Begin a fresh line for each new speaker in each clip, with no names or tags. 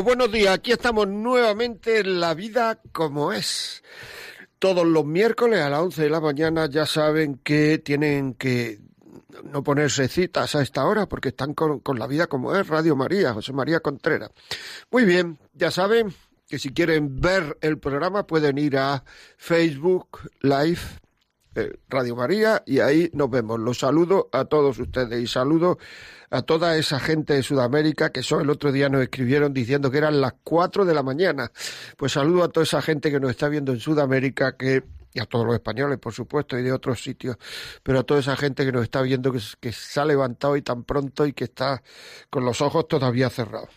Buenos días. Aquí estamos nuevamente en La Vida como es. Todos los miércoles a las 11 de la mañana ya saben que tienen que no ponerse citas a esta hora porque están con, con La Vida como es, Radio María, José María Contreras. Muy bien, ya saben que si quieren ver el programa pueden ir a Facebook Live Radio María y ahí nos vemos. Los saludo a todos ustedes y saludo a toda esa gente de Sudamérica que el otro día nos escribieron diciendo que eran las cuatro de la mañana. Pues saludo a toda esa gente que nos está viendo en Sudamérica que y a todos los españoles, por supuesto, y de otros sitios, pero a toda esa gente que nos está viendo que, que se ha levantado y tan pronto y que está con los ojos todavía cerrados.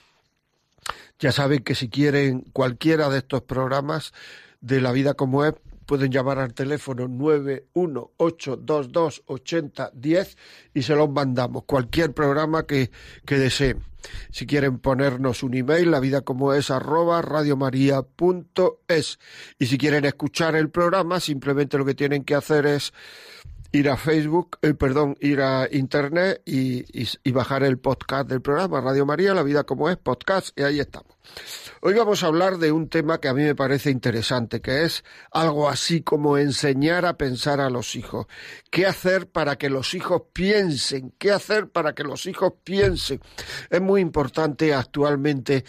Ya saben que si quieren cualquiera de estos programas de la vida como es, pueden llamar al teléfono 918228010 y se los mandamos. Cualquier programa que, que deseen. Si quieren ponernos un email, la vida como es arroba radiomaria.es. Y si quieren escuchar el programa, simplemente lo que tienen que hacer es ir a Facebook, eh, perdón, ir a Internet y, y, y, bajar el podcast del programa Radio María, La Vida como es, podcast, y ahí estamos. Hoy vamos a hablar de un tema que a mí me parece interesante, que es algo así como enseñar a pensar a los hijos. ¿Qué hacer para que los hijos piensen? ¿Qué hacer para que los hijos piensen? Es muy importante actualmente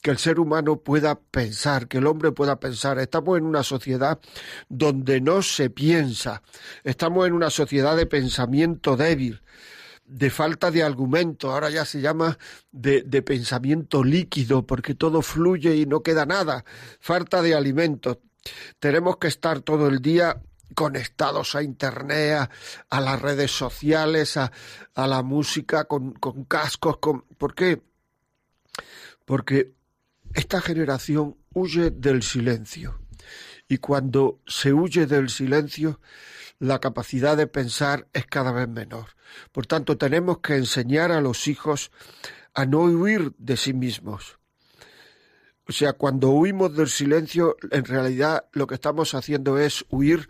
que el ser humano pueda pensar, que el hombre pueda pensar. Estamos en una sociedad donde no se piensa, estamos en una sociedad de pensamiento débil, de falta de argumento, ahora ya se llama de, pensamiento líquido, porque todo fluye y no queda nada, falta de alimento. Tenemos que estar todo el día conectados a internet, a, las redes sociales, a, la música con, con cascos. ¿por qué? Porque esta generación huye del silencio. Y cuando se huye del silencio, la capacidad de pensar es cada vez menor. Por tanto, tenemos que enseñar a los hijos a no huir de sí mismos. O sea, cuando huimos del silencio, en realidad lo que estamos haciendo es huir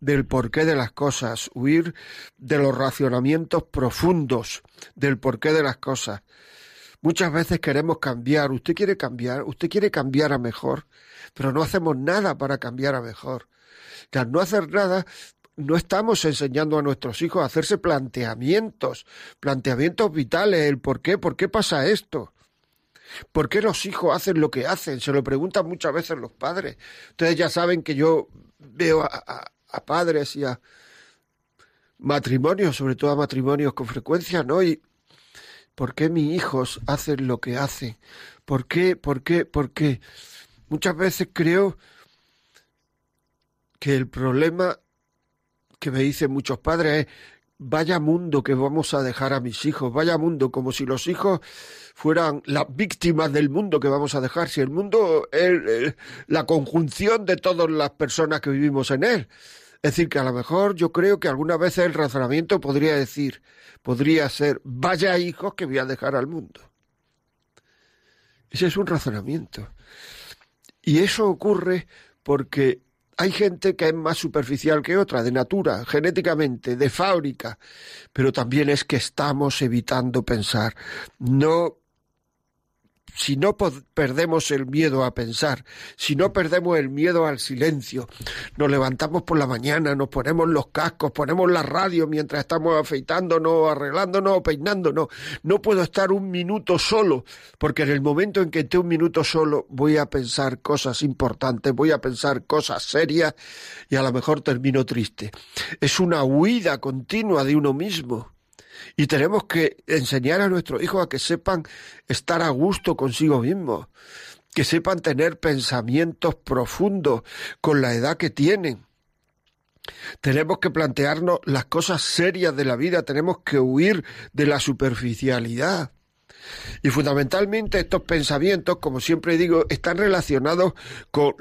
del porqué de las cosas, huir de los racionamientos profundos del porqué de las cosas. Muchas veces queremos cambiar, usted quiere cambiar, usted quiere cambiar a mejor, pero no hacemos nada para cambiar a mejor. Al no hacer nada, no estamos enseñando a nuestros hijos a hacerse planteamientos, planteamientos vitales, el por qué, por qué pasa esto. ¿Por qué los hijos hacen lo que hacen? Se lo preguntan muchas veces los padres. Ustedes ya saben que yo veo a, a, a padres y a matrimonios, sobre todo a matrimonios con frecuencia, ¿no? Y ¿por qué mis hijos hacen lo que hacen? ¿Por qué? ¿Por qué? ¿Por qué? Muchas veces creo que el problema que me dicen muchos padres es vaya mundo que vamos a dejar a mis hijos, vaya mundo, como si los hijos fueran las víctimas del mundo que vamos a dejar, si el mundo es la conjunción de todas las personas que vivimos en él. Es decir, que a lo mejor yo creo que algunas veces el razonamiento podría decir, podría ser, vaya hijos que voy a dejar al mundo. Ese es un razonamiento. Y eso ocurre porque hay gente que es más superficial que otra, de natura, genéticamente, de fábrica, pero también es que estamos evitando pensar. No si no perdemos el miedo a pensar, si no perdemos el miedo al silencio, nos levantamos por la mañana, nos ponemos los cascos, ponemos la radio mientras estamos afeitándonos, arreglándonos, peinándonos, no puedo estar un minuto solo, porque en el momento en que esté un minuto solo voy a pensar cosas importantes, voy a pensar cosas serias y a lo mejor termino triste. Es una huida continua de uno mismo. Y tenemos que enseñar a nuestros hijos a que sepan estar a gusto consigo mismos, que sepan tener pensamientos profundos con la edad que tienen. Tenemos que plantearnos las cosas serias de la vida, tenemos que huir de la superficialidad. Y fundamentalmente estos pensamientos, como siempre digo, están relacionados con,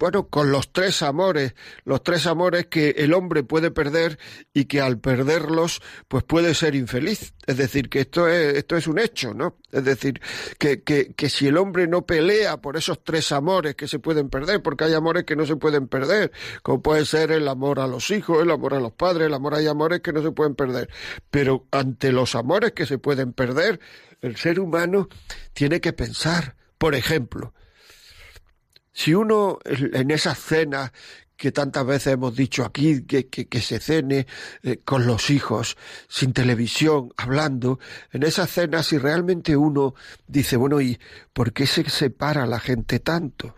bueno, con los tres amores, los tres amores que el hombre puede perder y que al perderlos, pues puede ser infeliz. Es decir, que esto es, esto es un hecho, ¿no? Es decir, que, que, que si el hombre no pelea por esos tres amores que se pueden perder, porque hay amores que no se pueden perder, como puede ser el amor a los hijos, el amor a los padres, el amor hay amores que no se pueden perder. Pero ante los amores que se pueden perder, el ser humano tiene que pensar, por ejemplo, si uno en esas cenas que tantas veces hemos dicho aquí, que, que, se cene eh, con los hijos, sin televisión, hablando, en esas cenas, si realmente uno dice, bueno, ¿y por qué se separa la gente tanto?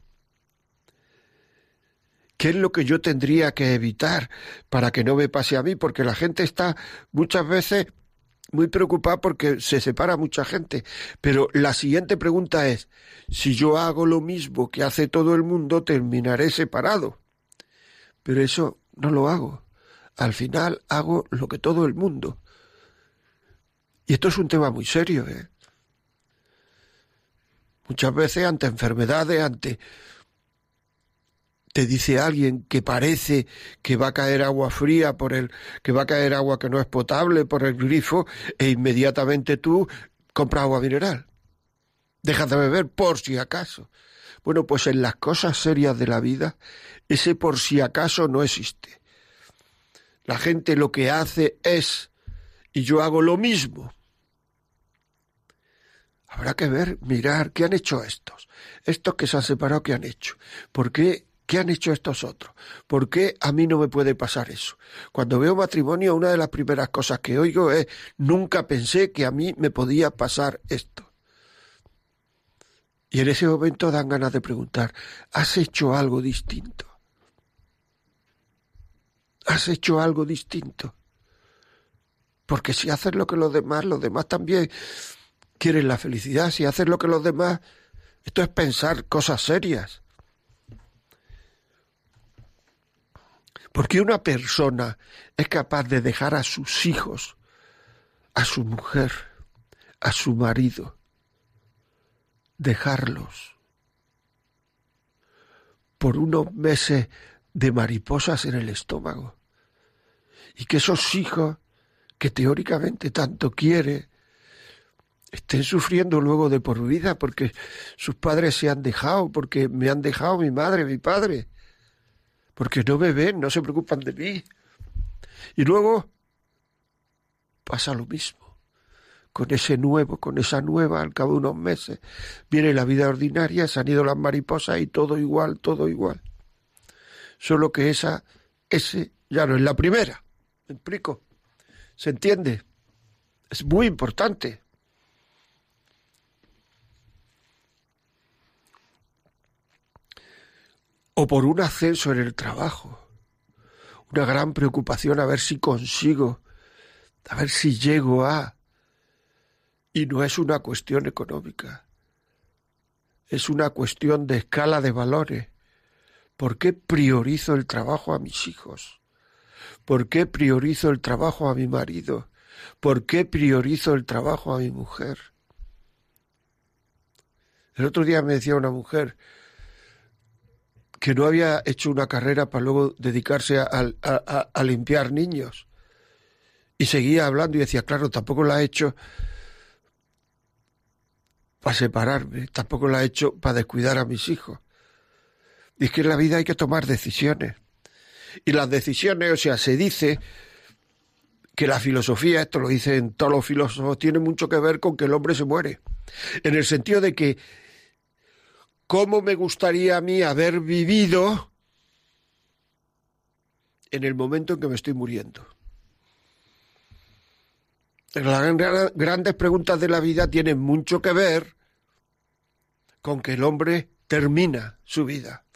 ¿Qué es lo que yo tendría que evitar para que no me pase a mí? Porque la gente está muchas veces muy preocupada porque se separa mucha gente. Pero la siguiente pregunta es, si yo hago lo mismo que hace todo el mundo, terminaré separado. Pero eso no lo hago. Al final hago lo que todo el mundo. Y esto es un tema muy serio, ¿eh? Muchas veces ante enfermedades, ante te dice alguien que parece que va a caer agua fría por el que va a caer agua que no es potable por el grifo e inmediatamente tú compras agua mineral. Dejas de beber por si acaso. Bueno, pues en las cosas serias de la vida ese por si acaso no existe. La gente lo que hace es y yo hago lo mismo. Habrá que ver, mirar, ¿qué han hecho estos? Estos que se han separado, ¿qué han hecho? ¿Por qué ¿Qué han hecho estos otros? ¿Por qué a mí no me puede pasar eso? Cuando veo matrimonio, una de las primeras cosas que oigo es, nunca pensé que a mí me podía pasar esto. Y en ese momento dan ganas de preguntar, ¿has hecho algo distinto? ¿Has hecho algo distinto? Porque si haces lo que los demás, los demás también quieren la felicidad. Si haces lo que los demás, esto es pensar cosas serias. Porque una persona es capaz de dejar a sus hijos, a su mujer, a su marido, dejarlos por unos meses de mariposas en el estómago. Y que esos hijos que teóricamente tanto quiere estén sufriendo luego de por vida porque sus padres se han dejado, porque me han dejado mi madre, mi padre porque no me ven, no se preocupan de mí. Y luego pasa lo mismo. Con ese nuevo, con esa nueva, al cabo de unos meses, viene la vida ordinaria, se han ido las mariposas y todo igual, todo igual. Solo que esa, ese ya no es la primera. ¿Me explico? ¿Se entiende? Es muy importante. O por un ascenso en el trabajo. Una gran preocupación a ver si consigo, a ver si llego a... Y no es una cuestión económica, es una cuestión de escala de valores. ¿Por qué priorizo el trabajo a mis hijos? ¿Por qué priorizo el trabajo a mi marido? ¿Por qué priorizo el trabajo a mi mujer? El otro día me decía una mujer, que no había hecho una carrera para luego dedicarse a, limpiar niños. Y seguía hablando y decía, claro, tampoco la ha hecho para separarme, tampoco la ha hecho para descuidar a mis hijos. Y es que en la vida hay que tomar decisiones. Y las decisiones, o sea, se dice que la filosofía, esto lo dicen todos los filósofos, tiene mucho que ver con que el hombre se muere. En el sentido de que cómo me gustaría a mí haber vivido en el momento en que me estoy muriendo. Las grandes preguntas de la vida tienen mucho que ver con que el hombre termina su vida,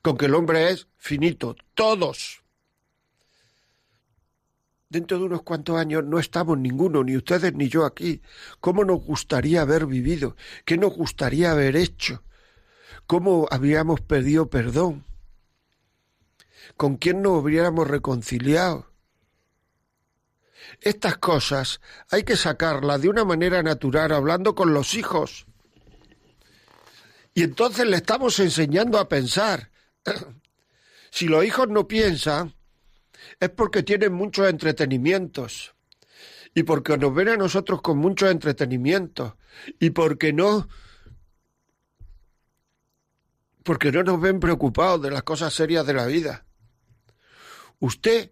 con que el hombre es finito, todos. Dentro de unos cuantos años no estamos ninguno, ni ustedes ni yo aquí. ¿Cómo nos gustaría haber vivido? ¿Qué nos gustaría haber hecho? Cómo habíamos pedido perdón, con quién nos hubiéramos reconciliado. Estas cosas hay que sacarlas de una manera natural, hablando con los hijos. Y entonces le estamos enseñando a pensar. si los hijos no piensan, es porque tienen muchos entretenimientos. Y porque nos ven a nosotros con muchos entretenimientos. Y porque no. Porque no nos ven preocupados de las cosas serias de la vida. Usted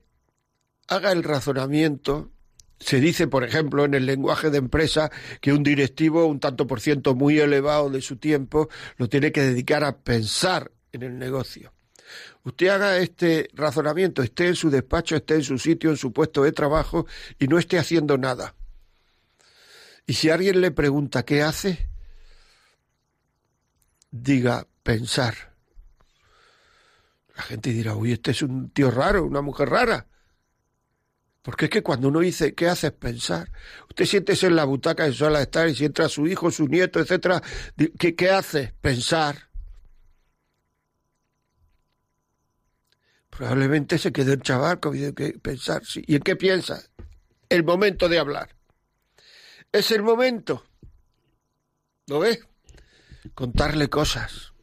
haga el razonamiento se dice, por ejemplo, en el lenguaje de empresa que un directivo, un tanto por ciento muy elevado de su tiempo, lo tiene que dedicar a pensar en el negocio. Usted haga este razonamiento, esté en su despacho, esté en su sitio, en su puesto de trabajo y no esté haciendo nada. Y si alguien le pregunta qué hace, diga pensar. La gente dirá, uy, este es un tío raro, una mujer rara. Porque es que cuando uno dice, ¿qué haces pensar? Usted siente en la butaca de suele estar y si entra su hijo, su nieto, etcétera, ¿qué, qué hace? Pensar. Probablemente se quede el chaval con que pensar. ¿Y en qué piensa? El momento de hablar. Es el momento. ¿Lo ves? Contarle cosas.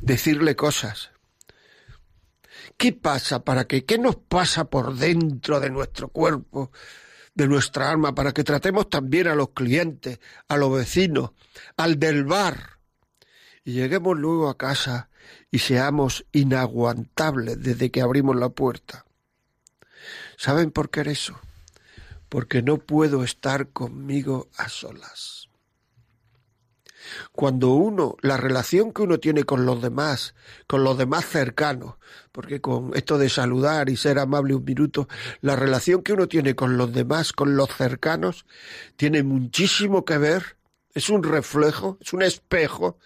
Decirle cosas. ¿Qué pasa para que, qué nos pasa por dentro de nuestro cuerpo, de nuestra alma, para que tratemos también a los clientes, a los vecinos, al del bar, y lleguemos luego a casa y seamos inaguantables desde que abrimos la puerta? ¿Saben por qué es eso? Porque no puedo estar conmigo a solas. Cuando uno, la relación que uno tiene con los demás, con los demás cercanos, porque con esto de saludar y ser amable un minuto, la relación que uno tiene con los demás, con los cercanos, tiene muchísimo que ver, es un reflejo, es un espejo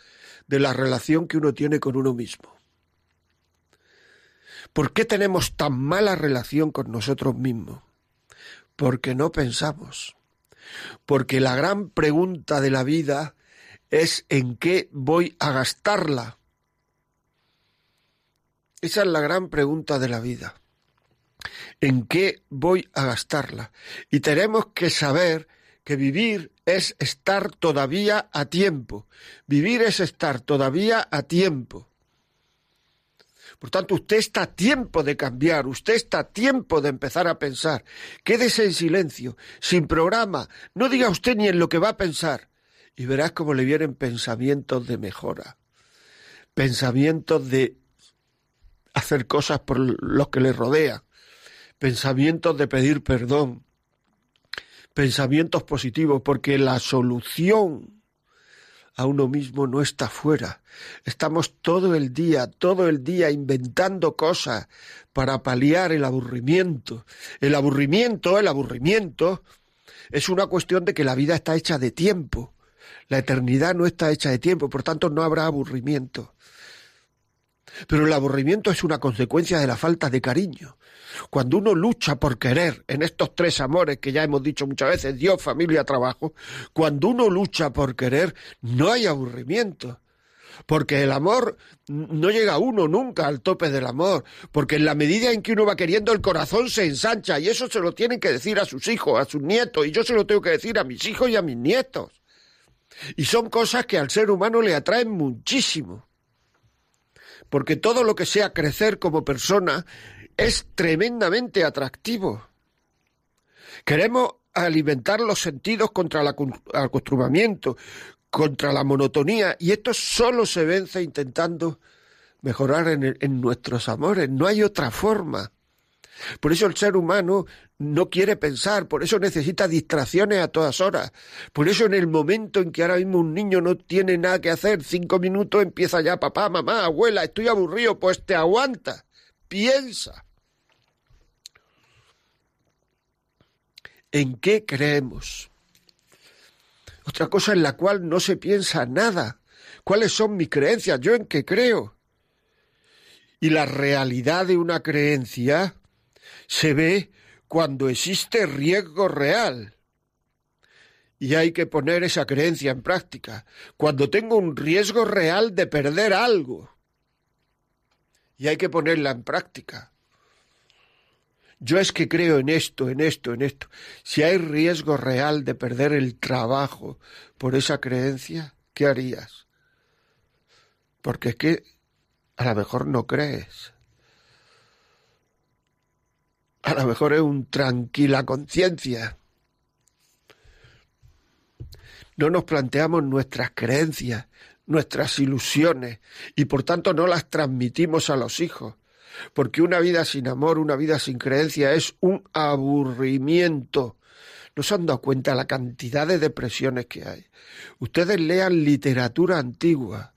de la relación que uno tiene con uno mismo. ¿Por qué tenemos tan mala relación con nosotros mismos? Porque no pensamos. Porque la gran pregunta de la vida es en qué voy a gastarla. Esa es la gran pregunta de la vida. ¿En qué voy a gastarla? Y tenemos que saber que vivir es estar todavía a tiempo. Vivir es estar todavía a tiempo. Por tanto, usted está a tiempo de cambiar, usted está a tiempo de empezar a pensar. Quédese en silencio, sin programa, no diga usted ni en lo que va a pensar y verás cómo le vienen pensamientos de mejora, pensamientos de hacer cosas por los que le rodean, pensamientos de pedir perdón, pensamientos positivos, porque la solución a uno mismo no está fuera. Estamos todo el día, todo el día inventando cosas para paliar el aburrimiento. El aburrimiento, el aburrimiento es una cuestión de que la vida está hecha de tiempo. La eternidad no está hecha de tiempo, por tanto no habrá aburrimiento. Pero el aburrimiento es una consecuencia de la falta de cariño. Cuando uno lucha por querer en estos tres amores que ya hemos dicho muchas veces, Dios, familia, trabajo, cuando uno lucha por querer, no hay aburrimiento. Porque el amor no llega uno nunca al tope del amor, porque en la medida en que uno va queriendo el corazón se ensancha y eso se lo tienen que decir a sus hijos, a sus nietos y yo se lo tengo que decir a mis hijos y a mis nietos. Y son cosas que al ser humano le atraen muchísimo. Porque todo lo que sea crecer como persona es tremendamente atractivo. Queremos alimentar los sentidos contra el acostumbramiento, contra la monotonía, y esto solo se vence intentando mejorar en, en nuestros amores. No hay otra forma. Por eso el ser humano no quiere pensar, por eso necesita distracciones a todas horas. Por eso en el momento en que ahora mismo un niño no tiene nada que hacer, cinco minutos empieza ya, papá, mamá, abuela, estoy aburrido, pues te aguanta, piensa. ¿En qué creemos? Otra cosa en la cual no se piensa nada. ¿Cuáles son mis creencias? ¿Yo en qué creo? Y la realidad de una creencia se ve cuando existe riesgo real. Y hay que poner esa creencia en práctica. Cuando tengo un riesgo real de perder algo. Y hay que ponerla en práctica. yo es que creo en esto, en esto, en esto. Si hay riesgo real de perder el trabajo por esa creencia, ¿qué harías? Porque es que a lo mejor no crees. A lo mejor es un tranquila conciencia. No nos planteamos nuestras creencias, nuestras ilusiones, y por tanto no las transmitimos a los hijos. Porque una vida sin amor, una vida sin creencia es un aburrimiento. No se han dado cuenta la cantidad de depresiones que hay. Ustedes lean literatura antigua,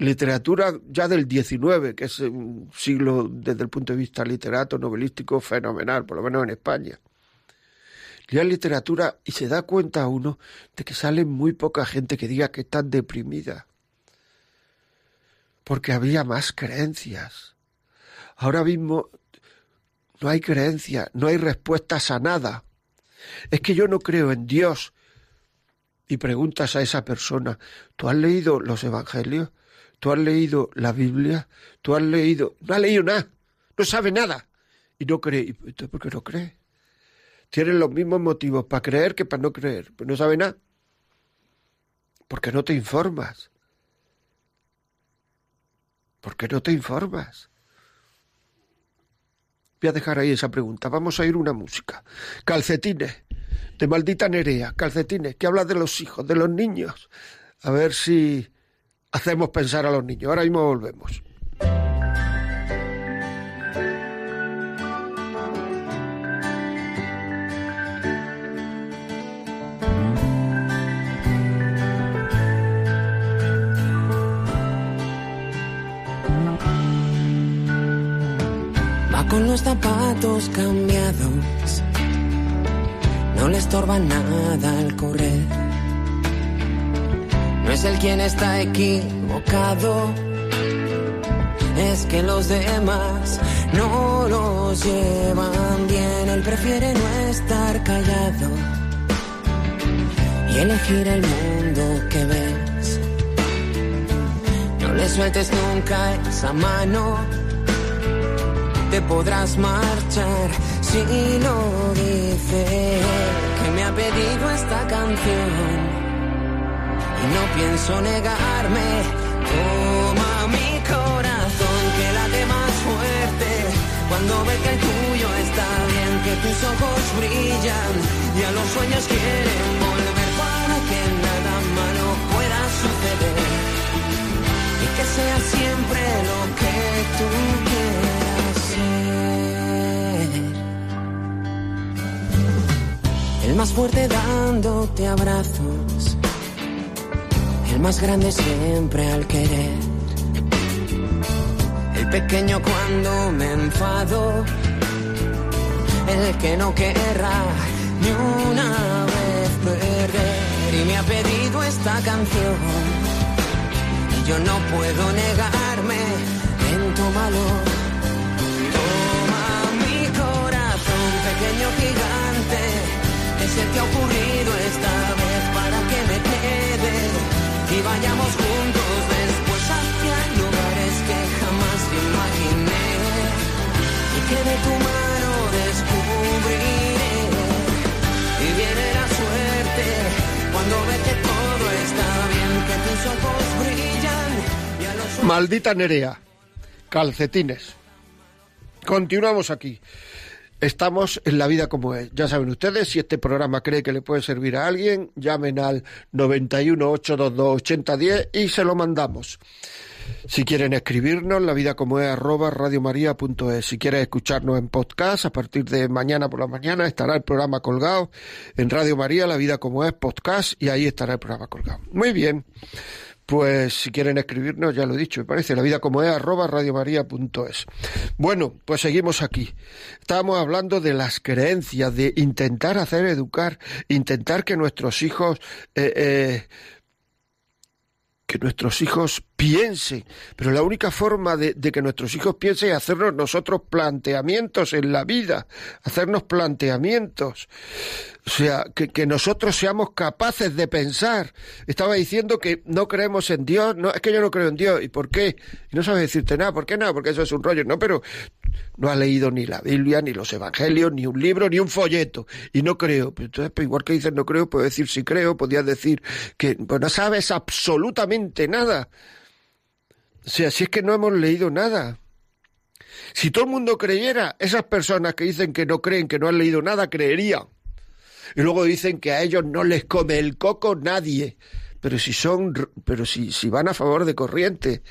literatura ya del XIX, que es un siglo desde el punto de vista literato, novelístico, fenomenal, por lo menos en España. Lea literatura y se da cuenta uno de que sale muy poca gente que diga que está deprimida. Porque había más creencias. Ahora mismo no hay creencia, no hay respuestas a nada. Es que yo no creo en Dios. Y preguntas a esa persona, ¿tú has leído los evangelios? ¿Tú has leído la Biblia? ¿Tú has leído? No ha leído nada, no sabe nada. Y no cree. ¿Y por qué no cree? Tienen los mismos motivos para creer que para no creer. Pero no sabe nada. Porque no te informas. Porque no te informas. Voy a dejar ahí esa pregunta. Vamos a ir una música. Calcetines, de maldita Nerea. Calcetines, que habla de los hijos, de los niños. A ver si hacemos pensar a los niños. Ahora mismo volvemos.
con los zapatos cambiados. No le estorba nada al correr. No es el quien está equivocado. Es que los demás no los llevan bien. Él prefiere no estar callado y elegir el mundo que ves. No le sueltes nunca esa mano te podrás marchar si no dice que me ha pedido esta canción. Y no pienso negarme, toma mi corazón que late más fuerte. Cuando ve que el tuyo está bien, que tus ojos brillan. Y a los sueños quieren volver para que nada malo pueda suceder. Y que sea siempre lo que tú quieras. El más fuerte dándote abrazos, el más grande siempre al querer. El pequeño cuando me enfado, el que no querrá ni una vez perder. Y me ha pedido esta canción, y yo no puedo negarme en tu valor. Toma mi corazón, pequeño gigante se te ha ocurrido esta vez para que me quede y vayamos juntos después hacia lugares que jamás imaginé. Y que de tu mano descubriré. Y viene la suerte cuando ve que todo está bien que tus ojos brillan y a los
Maldita Nerea calcetines. Continuamos aquí Estamos en la vida como es. Ya saben ustedes, si este programa cree que le puede servir a alguien, llamen al 91 822 8010 y se lo mandamos. Si quieren escribirnos, la vida como es arroba radiomaria.es. Si quieren escucharnos en podcast, a partir de mañana por la mañana estará el programa colgado en Radio María, la vida como es podcast, y ahí estará el programa colgado. Muy bien. Pues si quieren escribirnos, ya lo he dicho, me parece, la vida como es, arroba radiomaria.es. Bueno, pues seguimos aquí. Estábamos hablando de las creencias, de intentar hacer educar, intentar que nuestros hijos eh, eh, que nuestros hijos piensen, pero la única forma de, que nuestros hijos piensen es hacernos nosotros planteamientos en la vida, hacernos planteamientos, o sea, que, nosotros seamos capaces de pensar. Estaba diciendo que no creemos en Dios, no, es que yo no creo en Dios, ¿y por qué? Y no sabes decirte nada, ¿por qué nada? Porque eso es un rollo, no, pero no ha leído ni la Biblia, ni los Evangelios, ni un libro, ni un folleto. Y no creo. Pues entonces, pues igual que dices no creo, puedo decir si creo, podías decir que pues no sabes absolutamente nada. Sea, si es que no hemos leído nada. Si todo el mundo creyera, esas personas que dicen que no creen, que no han leído nada, creerían. Y luego dicen que a ellos no les come el coco nadie. Pero si son, pero si, si van a favor de corriente,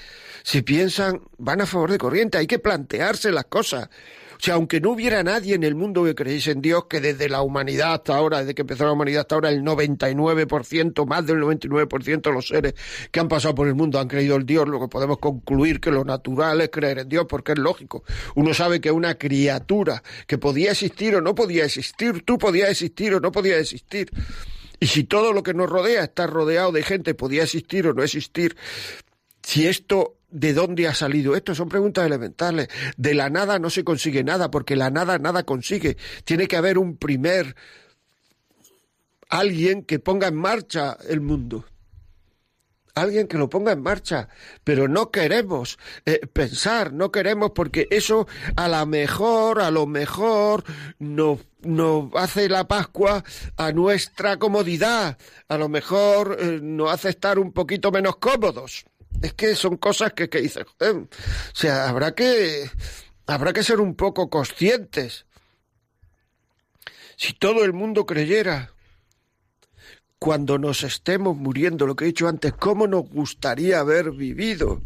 si piensan, van a favor de corriente, hay que plantearse las cosas. O sea, aunque no hubiera nadie en el mundo que creyese en Dios, que desde la humanidad hasta ahora, desde que empezó la humanidad hasta ahora, el 99%, más del 99% de los seres que han pasado por el mundo han creído en Dios, lo que podemos concluir que lo natural es creer en Dios, porque es lógico. Uno sabe que una criatura que podía existir o no podía existir, tú podías existir o no podías existir. Y si todo lo que nos rodea está rodeado de gente, podía existir o no existir, si esto ¿De dónde ha salido esto? Son preguntas elementales. De la nada no se consigue nada, porque la nada nada consigue. Tiene que haber un primer alguien que ponga en marcha el mundo. Alguien que lo ponga en marcha, pero no queremos eh, pensar, no queremos porque eso a lo mejor, a lo mejor nos, nos hace la Pascua a nuestra comodidad, a lo mejor eh, nos hace estar un poquito menos cómodos. Es que son cosas que, que dices, o sea, habrá que, habrá que ser un poco conscientes. Si todo el mundo creyera, cuando nos estemos muriendo, lo que he dicho antes, ¿cómo nos gustaría haber vivido?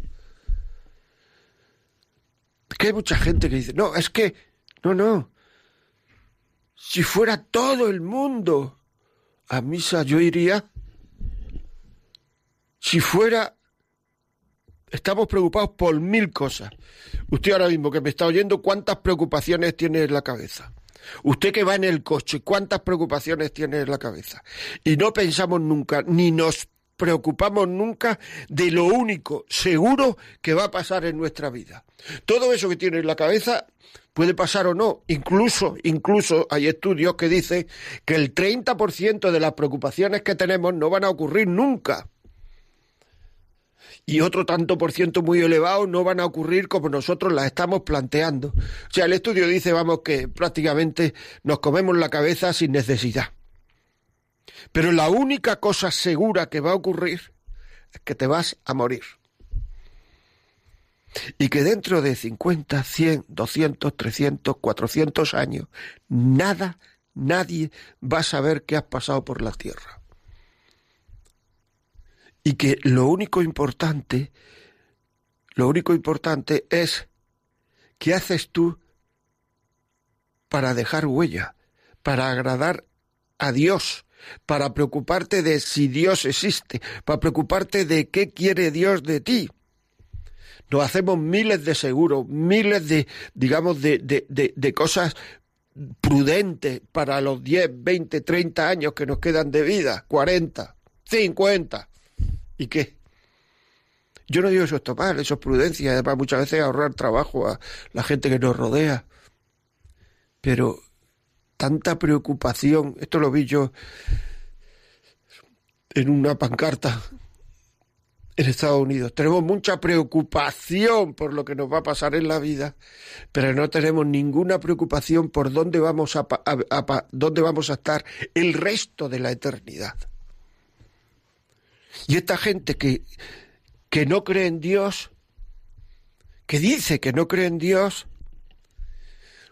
que hay mucha gente que dice, no, es que, no, no, si fuera todo el mundo a misa yo iría. Si fuera estamos preocupados por mil cosas. Usted ahora mismo que me está oyendo, ¿cuántas preocupaciones tiene en la cabeza? Usted que va en el coche, ¿cuántas preocupaciones tiene en la cabeza? Y no pensamos nunca, ni nos preocupamos nunca de lo único seguro que va a pasar en nuestra vida. Todo eso que tiene en la cabeza puede pasar o no. Incluso, incluso hay estudios que dicen que el 30% de las preocupaciones que tenemos no van a ocurrir nunca y otro tanto por ciento muy elevado no van a ocurrir como nosotros las estamos planteando. O sea, el estudio dice, vamos, que prácticamente nos comemos la cabeza sin necesidad. Pero la única cosa segura que va a ocurrir es que te vas a morir. Y que dentro de 50, 100, 200, 300, 400 años, nada, nadie va a saber que has pasado por la tierra y que lo único importante, lo único importante es qué haces tú para dejar huella, para agradar a Dios, para preocuparte de si Dios existe, para preocuparte de qué quiere Dios de ti. Nos hacemos miles de seguros, miles de, digamos, de, de, de, de cosas prudentes para los 10, 20, 30 años que nos quedan de vida, 40, 50. ¿Y qué? Yo no digo eso está mal, eso es prudencia, además muchas veces ahorrar trabajo a la gente que nos rodea. Pero tanta preocupación, esto lo vi yo en una pancarta en Estados Unidos. Tenemos mucha preocupación por lo que nos va a pasar en la vida, pero no tenemos ninguna preocupación por dónde vamos a, dónde vamos a estar el resto de la eternidad. Y esta gente que, que no cree en Dios, que dice que no cree en Dios,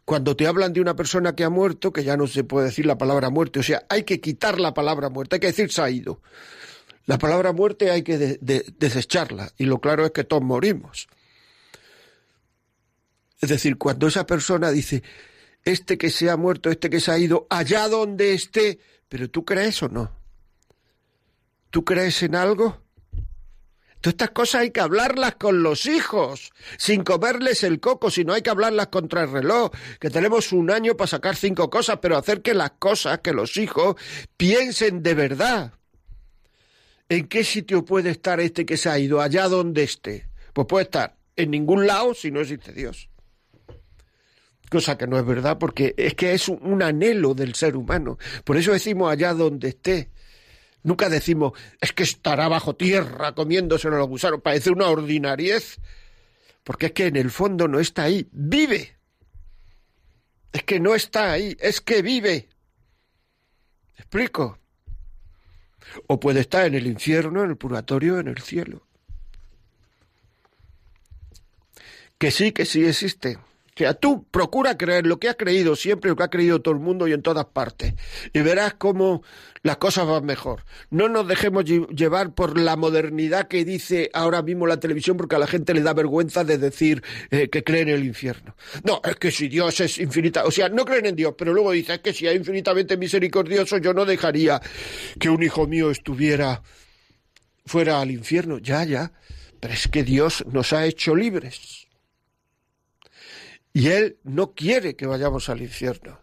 cuando te hablan de una persona que ha muerto, que ya no se puede decir la palabra muerte, o sea, hay que quitar la palabra muerte, hay que decir se ha ido. La palabra muerte hay que desecharla, y lo claro es que todos morimos. Es decir, cuando esa persona dice, este que se ha muerto, este que se ha ido, allá donde esté, pero tú crees o no? ¿Tú crees en algo? Todas estas cosas hay que hablarlas con los hijos, sin comerles el coco, sino hay que hablarlas contra el reloj, que tenemos un año para sacar cinco cosas, pero hacer que las cosas, que los hijos piensen de verdad. ¿En qué sitio puede estar este que se ha ido, allá donde esté? Pues puede estar en ningún lado si no existe Dios. Cosa que no es verdad, porque es que es un anhelo del ser humano. Por eso decimos allá donde esté. Nunca decimos, es que estará bajo tierra comiéndoselo los gusanos. Parece una ordinariez. Porque es que en el fondo no está ahí. Vive. Es que no está ahí, es que vive. ¿Explico? O puede estar en el infierno, en el purgatorio, en el cielo. Que sí, que sí existe. O sea, tú procura creer lo que ha creído siempre, lo que ha creído todo el mundo y en todas partes. Y verás cómo las cosas van mejor. No nos dejemos llevar por la modernidad que dice ahora mismo la televisión, porque a la gente le da vergüenza de decir eh, que creen en el infierno. No, es que si Dios es infinita, o sea, no creen en Dios, pero luego dice, es que si es infinitamente misericordioso, yo no dejaría que un hijo mío estuviera fuera al infierno. Ya, ya. Pero es que Dios nos ha hecho libres. Y Él no quiere que vayamos al infierno.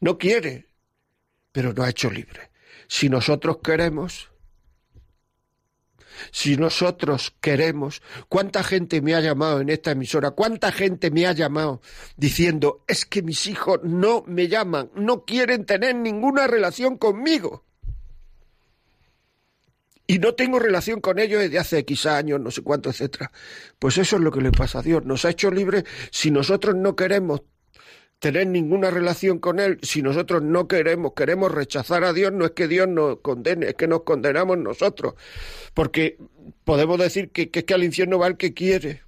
No quiere, pero nos ha hecho libre. Si nosotros queremos, si nosotros queremos, ¿cuánta gente me ha llamado en esta emisora? ¿Cuánta gente me ha llamado diciendo, es que mis hijos no me llaman, no quieren tener ninguna relación conmigo? Y no tengo relación con ellos desde hace X años, no sé cuánto, etcétera. Pues eso es lo que le pasa a Dios. Nos ha hecho libres si nosotros no queremos tener ninguna relación con Él, si nosotros no queremos, queremos rechazar a Dios, no es que Dios nos condene, es que nos condenamos nosotros. Porque podemos decir que, que es que al infierno va el que quiere,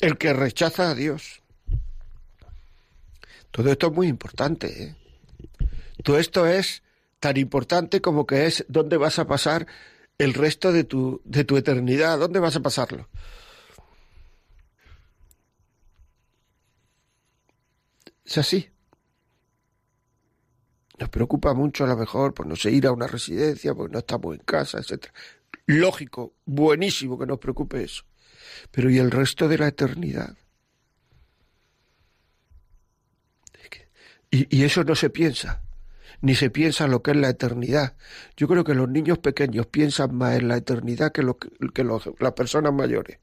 el que rechaza a Dios. Todo esto es muy importante. ¿eh? Todo esto es tan importante como que es dónde vas a pasar el resto de tu, de tu eternidad, dónde vas a pasarlo. Es así. Nos preocupa mucho a lo mejor por no sé, ir a una residencia, porque no estamos en casa, etc. Lógico, buenísimo que nos preocupe eso. Pero ¿y el resto de la eternidad? Y, y eso no se piensa ni se piensa en lo que es la eternidad. Yo creo que los niños pequeños piensan más en la eternidad que, lo, que las personas mayores.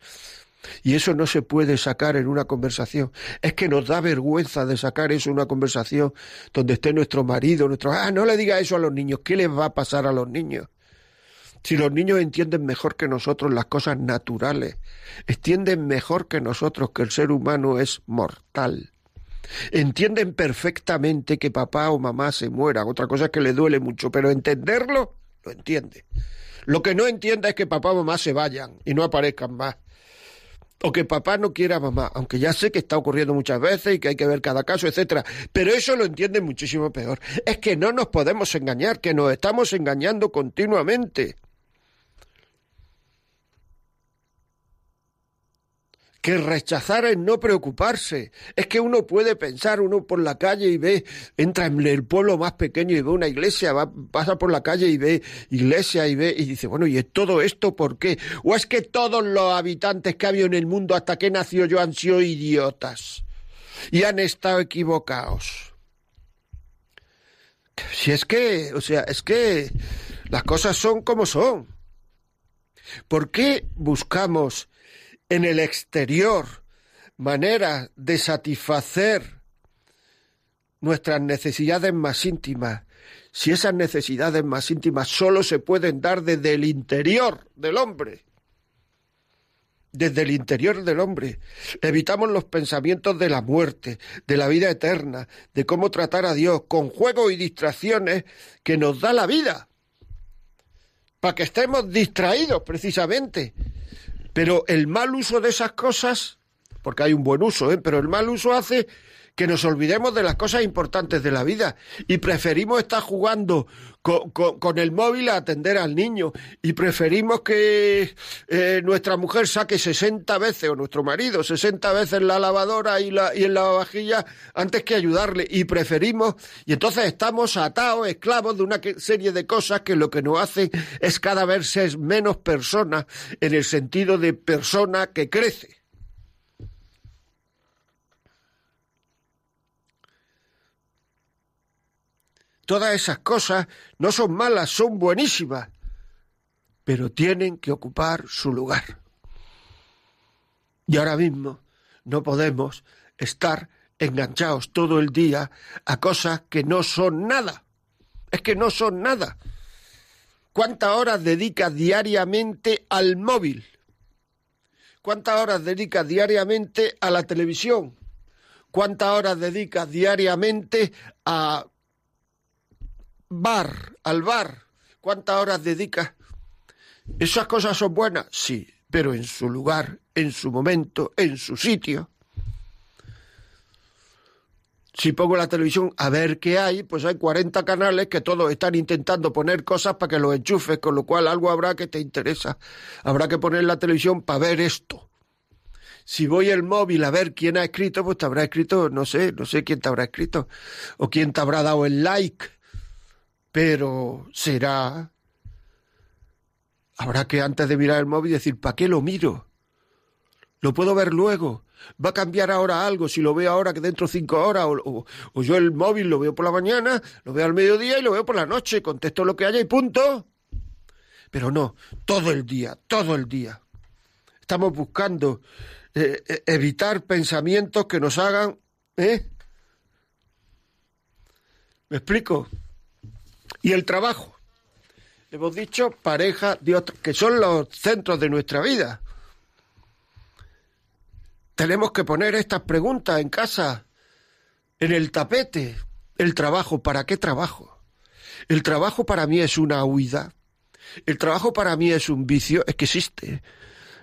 Y eso no se puede sacar en una conversación. Es que nos da vergüenza de sacar eso en una conversación donde esté nuestro marido, nuestro... Ah, no le diga eso a los niños. ¿Qué les va a pasar a los niños? Si los niños entienden mejor que nosotros las cosas naturales, entienden mejor que nosotros que el ser humano es mortal. Entienden perfectamente que papá o mamá se mueran. Otra cosa es que le duele mucho, pero entenderlo, lo entiende. Lo que no entiende es que papá o mamá se vayan y no aparezcan más. O que papá no quiera mamá, aunque ya sé que está ocurriendo muchas veces y que hay que ver cada caso, etcétera. Pero eso lo entiende muchísimo peor. Es que no nos podemos engañar, que nos estamos engañando continuamente. Que rechazar es no preocuparse. Es que uno puede pensar, uno por la calle y ve, entra en el pueblo más pequeño y ve una iglesia, va, pasa por la calle y ve iglesia y ve y dice, bueno, ¿y todo esto por qué? ¿O es que todos los habitantes que ha en el mundo hasta que nació yo han sido idiotas y han estado equivocados? Si es que, o sea, es que las cosas son como son. ¿Por qué buscamos en el exterior manera de satisfacer nuestras necesidades más íntimas, si esas necesidades más íntimas solo se pueden dar desde el interior del hombre, desde el interior del hombre. Evitamos los pensamientos de la muerte, de la vida eterna, de cómo tratar a Dios, con juegos y distracciones que nos da la vida, para que estemos distraídos precisamente pero el mal uso de esas cosas, porque hay un buen uso, ¿eh? pero el mal uso hace que nos olvidemos de las cosas importantes de la vida y preferimos estar jugando con, el móvil a atender al niño y preferimos que eh, nuestra mujer saque 60 veces o nuestro marido 60 veces la lavadora y, la, y en la vajilla antes que ayudarle y preferimos y entonces estamos atados, esclavos de una serie de cosas que lo que nos hace es cada vez ser menos persona en el sentido de persona que crece. Todas esas cosas no son malas, son buenísimas, pero tienen que ocupar su lugar. Y ahora mismo no podemos estar enganchados todo el día a cosas que no son nada. Es que no son nada. ¿Cuántas horas dedicas diariamente al móvil? ¿Cuántas horas dedicas diariamente a la televisión? ¿Cuántas horas dedicas diariamente a bar, al bar? ¿Cuántas horas dedicas? ¿Esas cosas son buenas? Sí, pero en su lugar, en su momento, en su sitio. Si pongo la televisión a ver qué hay, pues hay 40 canales que todos están intentando poner cosas para que los enchufes, con lo cual algo habrá que te interesa. Habrá que poner la televisión para ver esto. Si voy el móvil a ver quién ha escrito, pues te habrá escrito, no sé, no sé quién te habrá escrito, o quién te habrá dado el like, pero será Habrá que antes de mirar el móvil decir, ¿para qué lo miro? Lo puedo ver luego. ¿Va a cambiar ahora algo si lo veo ahora que dentro de cinco horas? O, yo el móvil lo veo por la mañana, lo veo al mediodía y lo veo por la noche. Contesto lo que haya y punto. Pero no, todo el día, todo el día. Estamos buscando eh, eh, evitar pensamientos que nos hagan... ¿Eh? ¿Me explico? Y el trabajo hemos dicho pareja, Dios, que son los centros de nuestra vida. Tenemos que poner estas preguntas en casa, en el tapete. El trabajo, ¿para qué trabajo? El trabajo para mí es una huida. El trabajo para mí es un vicio, es que existe. En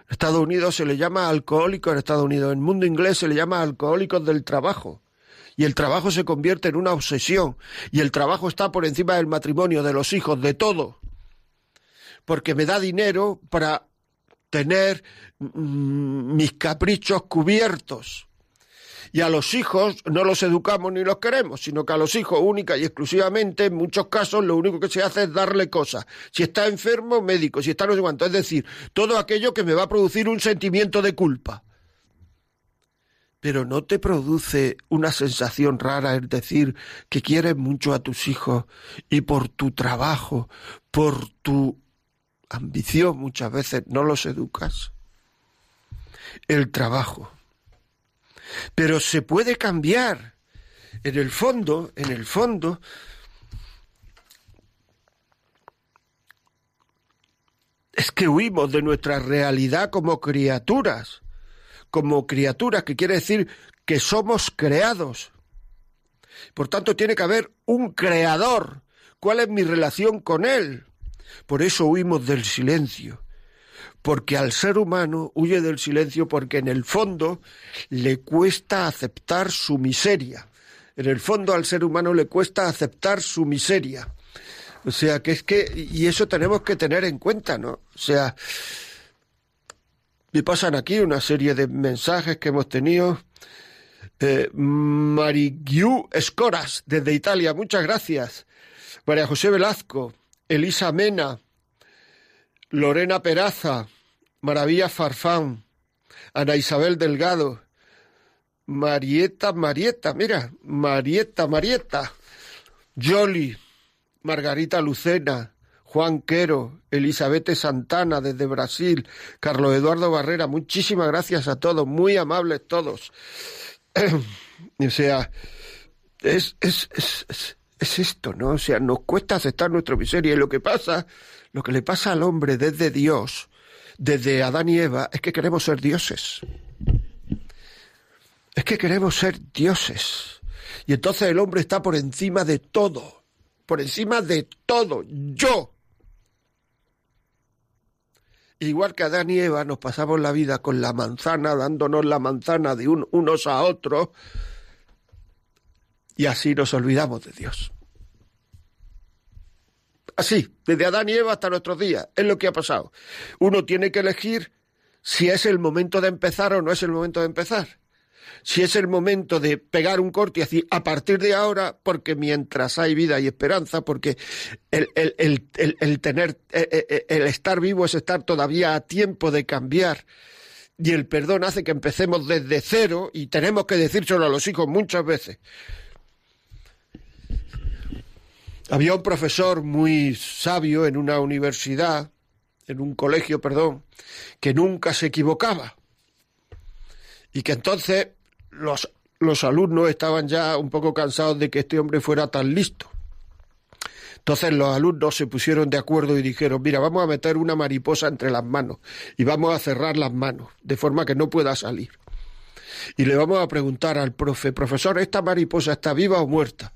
Estados Unidos se le llama alcohólico en Estados Unidos, en el mundo inglés se le llama alcohólicos del trabajo. Y el trabajo se convierte en una obsesión. Y el trabajo está por encima del matrimonio, de los hijos, de todo porque me da dinero para tener mm, mis caprichos cubiertos. Y a los hijos no los educamos ni los queremos, sino que a los hijos única y exclusivamente, en muchos casos, lo único que se hace es darle cosas. Si está enfermo, médico, si está no sé cuánto. Es decir, todo aquello que me va a producir un sentimiento de culpa. Pero no te produce una sensación rara, es decir, que quieres mucho a tus hijos y por tu trabajo, por tu ambición muchas veces no los educas. El trabajo. Pero se puede cambiar. En el fondo, en el fondo, es que huimos de nuestra realidad como criaturas, como criaturas, que quiere decir que somos creados. Por tanto, tiene que haber un creador. ¿Cuál es mi relación con él? Por eso huimos del silencio, porque al ser humano huye del silencio porque en el fondo le cuesta aceptar su miseria. En el fondo al ser humano le cuesta aceptar su miseria. O sea, que es que, y eso tenemos que tener en cuenta, ¿no? O sea, me pasan aquí una serie de mensajes que hemos tenido. Eh, Escoras, desde Italia, muchas gracias. María José Velazco, Elisa Mena, Lorena Peraza, Maravilla Farfán, Ana Isabel Delgado, Marieta, Marieta, mira, Marieta, Marieta, Jolly, Margarita Lucena, Juan Quero, Elizabeth Santana desde Brasil, Carlos Eduardo Barrera, muchísimas gracias a todos, muy amables todos. o sea, es, es, es, es esto, ¿no? O sea, nos cuesta aceptar nuestra miseria y lo que pasa, lo que le pasa al hombre desde Dios, desde Adán y Eva, es que queremos ser dioses. Es que queremos ser dioses. Y entonces el hombre está por encima de todo, por encima de todo, yo. Igual que Adán y Eva nos pasamos la vida con la manzana, dándonos la manzana de unos a otros, y así nos olvidamos de Dios. Así, desde Adán y Eva hasta nuestros días, es lo que ha pasado. Uno tiene que elegir si es el momento de empezar o no es el momento de empezar. Si es el momento de pegar un corte y decir, a partir de ahora, porque mientras hay vida y esperanza, porque el, el tener, eh, eh, eh, el estar vivo es estar todavía a tiempo de cambiar y el perdón hace que empecemos desde cero y tenemos que decírselo a los hijos muchas veces. Había un profesor muy sabio en una universidad, en un colegio, perdón, que nunca se equivocaba. Y que entonces los, los alumnos estaban ya un poco cansados de que este hombre fuera tan listo. Entonces los alumnos se pusieron de acuerdo y dijeron, mira, vamos a meter una mariposa entre las manos y vamos a cerrar las manos, de forma que no pueda salir. Y le vamos a preguntar al profe, profesor, ¿esta mariposa está viva o muerta?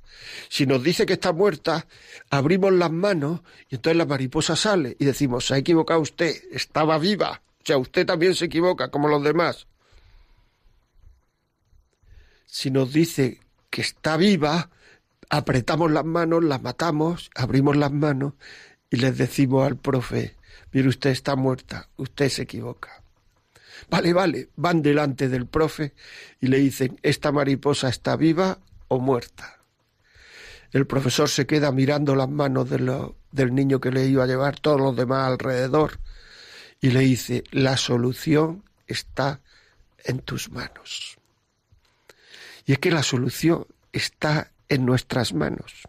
Si nos dice que está muerta, abrimos las manos y entonces la mariposa sale y decimos, se ha equivocado usted, estaba viva. O sea, usted también se equivoca, como los demás. Si nos dice que está viva, apretamos las manos, la matamos, abrimos las manos y les decimos al profe, mire usted está muerta, usted se equivoca. Vale, vale, van delante del profe y le dicen, ¿esta mariposa está viva o muerta? El profesor se queda mirando las manos del niño que le iba a llevar, todos los demás alrededor, y le dice, la solución está en tus manos. Y es que la solución está en nuestras manos.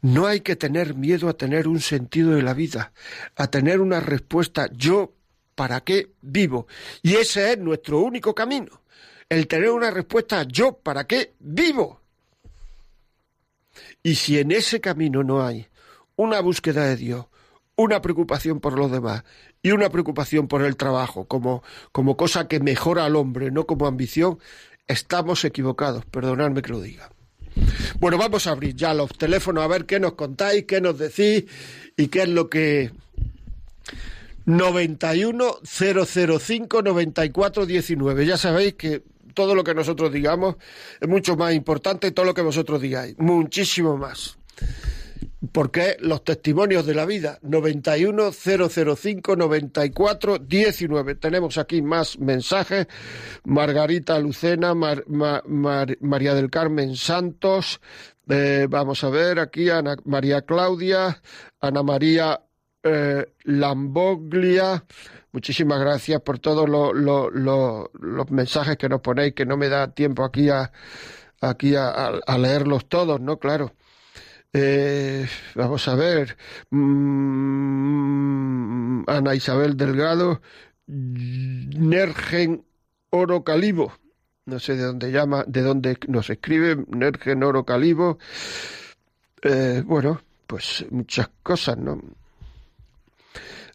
No hay que tener miedo a tener un sentido de la vida, a tener una respuesta yo para qué vivo. Y ese es nuestro único camino, el tener una respuesta yo para qué vivo. Y si en ese camino no hay una búsqueda de Dios, una preocupación por los demás y una preocupación por el trabajo como, como cosa que mejora al hombre, no como ambición, estamos equivocados, perdonadme que lo diga. Bueno, vamos a abrir ya los teléfonos a ver qué nos contáis, qué nos decís y qué es lo que 91 005 94 19. Ya sabéis que todo lo que nosotros digamos es mucho más importante que todo lo que vosotros digáis, muchísimo más porque los testimonios de la vida 91 005 94 19 tenemos aquí más mensajes. Margarita Lucena María del Carmen Santos. Eh, vamos a ver aquí Ana María Claudia Ana María eh, Lamboglia. Muchísimas gracias por todos los mensajes que nos ponéis que no me da tiempo aquí a aquí a leerlos todos no claro eh, vamos a ver. Mm, Ana Isabel Delgado. Nergen Oro Calibo. No sé de dónde llama, de dónde nos escribe. Nergen Oro Calibo. Eh, bueno, pues muchas cosas, ¿no?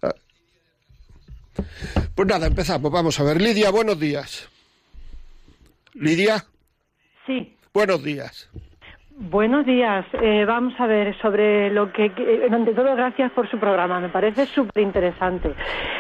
Ah. Pues nada, empezamos. Vamos a ver. Lidia, buenos días. Lidia.
Sí.
Buenos días.
Buenos días. Eh, vamos a ver sobre lo que. Eh, ante todo, gracias por su programa. Me parece súper interesante.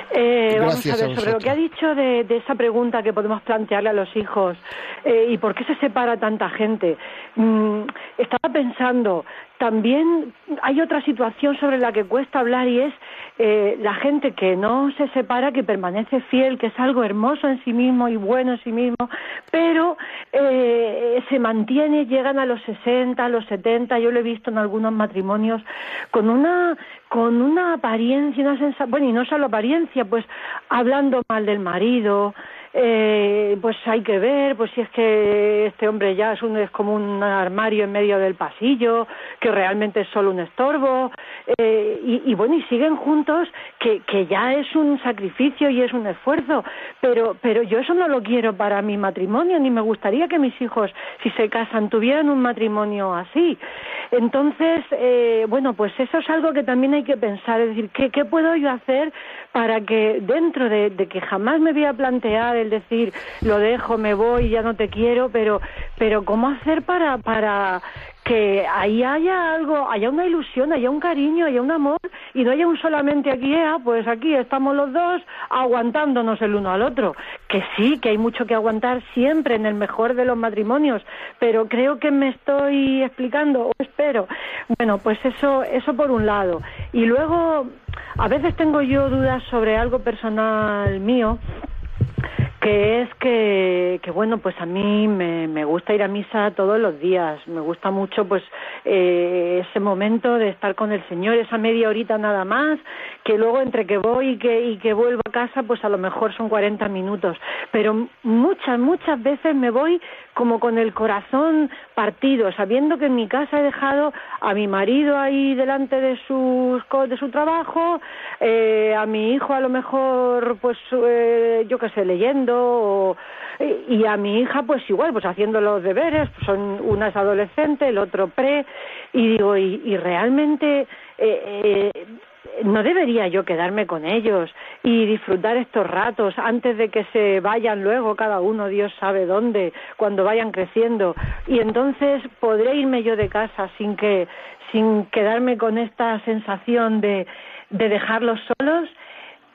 Eh, vamos a ver sobre lo que ha dicho de, esa pregunta que podemos plantearle a los hijos y por qué se separa tanta gente. Mm, estaba pensando, también hay otra situación sobre la que cuesta hablar y es eh, la gente que no se separa, que permanece fiel, que es algo hermoso en sí mismo y bueno en sí mismo, pero eh, se mantiene, llegan a los 60, a los 70, yo lo he visto en algunos matrimonios, con una con una apariencia, una sensación, bueno, y no solo apariencia, pues hablando mal del marido, eh, pues hay que ver, pues si es que este hombre ya es, un, es como un armario en medio del pasillo, que realmente es solo un estorbo, eh, y, bueno, y siguen juntos, que, que ya es un sacrificio y es un esfuerzo, pero, pero yo eso no lo quiero para mi matrimonio, ni me gustaría que mis hijos, si se casan, tuvieran un matrimonio así. Entonces, eh, bueno, pues eso es algo que también hay que pensar, es decir, ¿qué, qué puedo yo hacer para que dentro de, de que jamás me voy a plantear el decir lo dejo, me voy, ya no te quiero, pero, pero ¿cómo hacer para, para que ahí haya algo, haya una ilusión, haya un cariño, haya un amor y no haya un solamente aquí, ah, pues aquí estamos los dos aguantándonos el uno al otro. Que sí, que hay mucho que aguantar siempre en el mejor de los matrimonios, pero creo que me estoy explicando, o espero. Bueno, pues eso, eso por un lado. Y luego, a veces tengo yo dudas sobre algo personal mío que es que, que, bueno, pues a mí me, me, gusta ir a misa todos los días, me gusta mucho pues eh, ese momento de estar con el Señor, esa media horita nada más, que luego entre que voy y que, y que vuelvo a casa, pues a lo mejor son 40 minutos, pero muchas, muchas veces me voy como con el corazón partido, sabiendo que en mi casa he dejado a mi marido ahí delante de, sus, de su trabajo, eh, a mi hijo a lo mejor, pues eh, yo qué sé, leyendo, y a mi hija pues igual, pues haciendo los deberes, pues son una es adolescente, el otro pre, y digo, y, y realmente... Eh, no debería yo quedarme con ellos y disfrutar estos ratos antes de que se vayan luego cada uno, Dios sabe dónde, cuando vayan creciendo. Y entonces podré irme yo de casa sin que, sin quedarme con esta sensación de, de dejarlos solos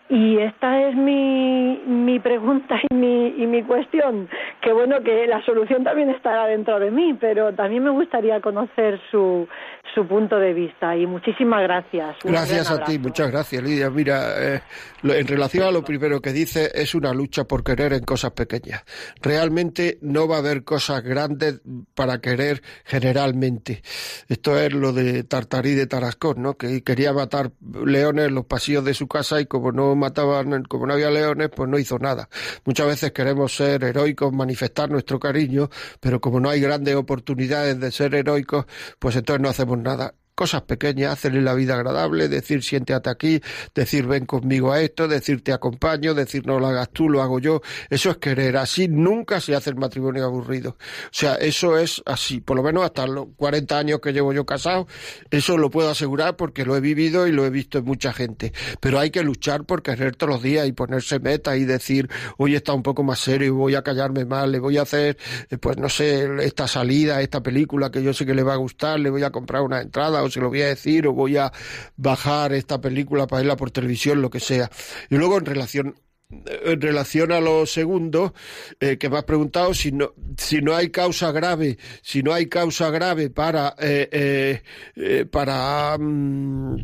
y esta es mi, mi pregunta y mi, y mi cuestión, que bueno, que la solución también estará dentro de mí, pero también me gustaría conocer su, su punto de vista y muchísimas gracias.
Gracias a ti, muchas gracias Lidia. Mira, eh, en relación a lo primero que dice, es una lucha por querer en cosas pequeñas. Realmente no va a haber cosas grandes para querer generalmente. Esto es lo de Tartarí de Tarascón, ¿no? Que quería matar leones en los pasillos de su casa y como no mataban, como no había leones, pues no hizo nada. Muchas veces queremos ser heroicos, manifestar nuestro cariño, pero como no hay grandes oportunidades de ser heroicos, pues entonces no hacemos nada cosas pequeñas, hacerle la vida agradable, decir siéntate aquí, decir ven conmigo a esto, decir te acompaño, decir no lo hagas tú, lo hago yo. Eso es querer. Así nunca se hace el matrimonio aburrido. O sea, eso es así. Por lo menos hasta los 40 años que llevo yo casado, eso lo puedo asegurar porque lo he vivido y lo he visto en mucha gente. Pero hay que luchar por querer todos los días y ponerse meta y decir, hoy está un poco más serio y voy a callarme más, le voy a hacer, eh, pues no sé, esta salida, esta película que yo sé que le va a gustar, le voy a comprar una entrada se lo voy a decir o voy a bajar esta película para verla por televisión, lo que sea. Y luego en relación en relación a lo segundo eh, que me has preguntado si no si no hay causa grave si no hay causa grave para eh, eh, para mm,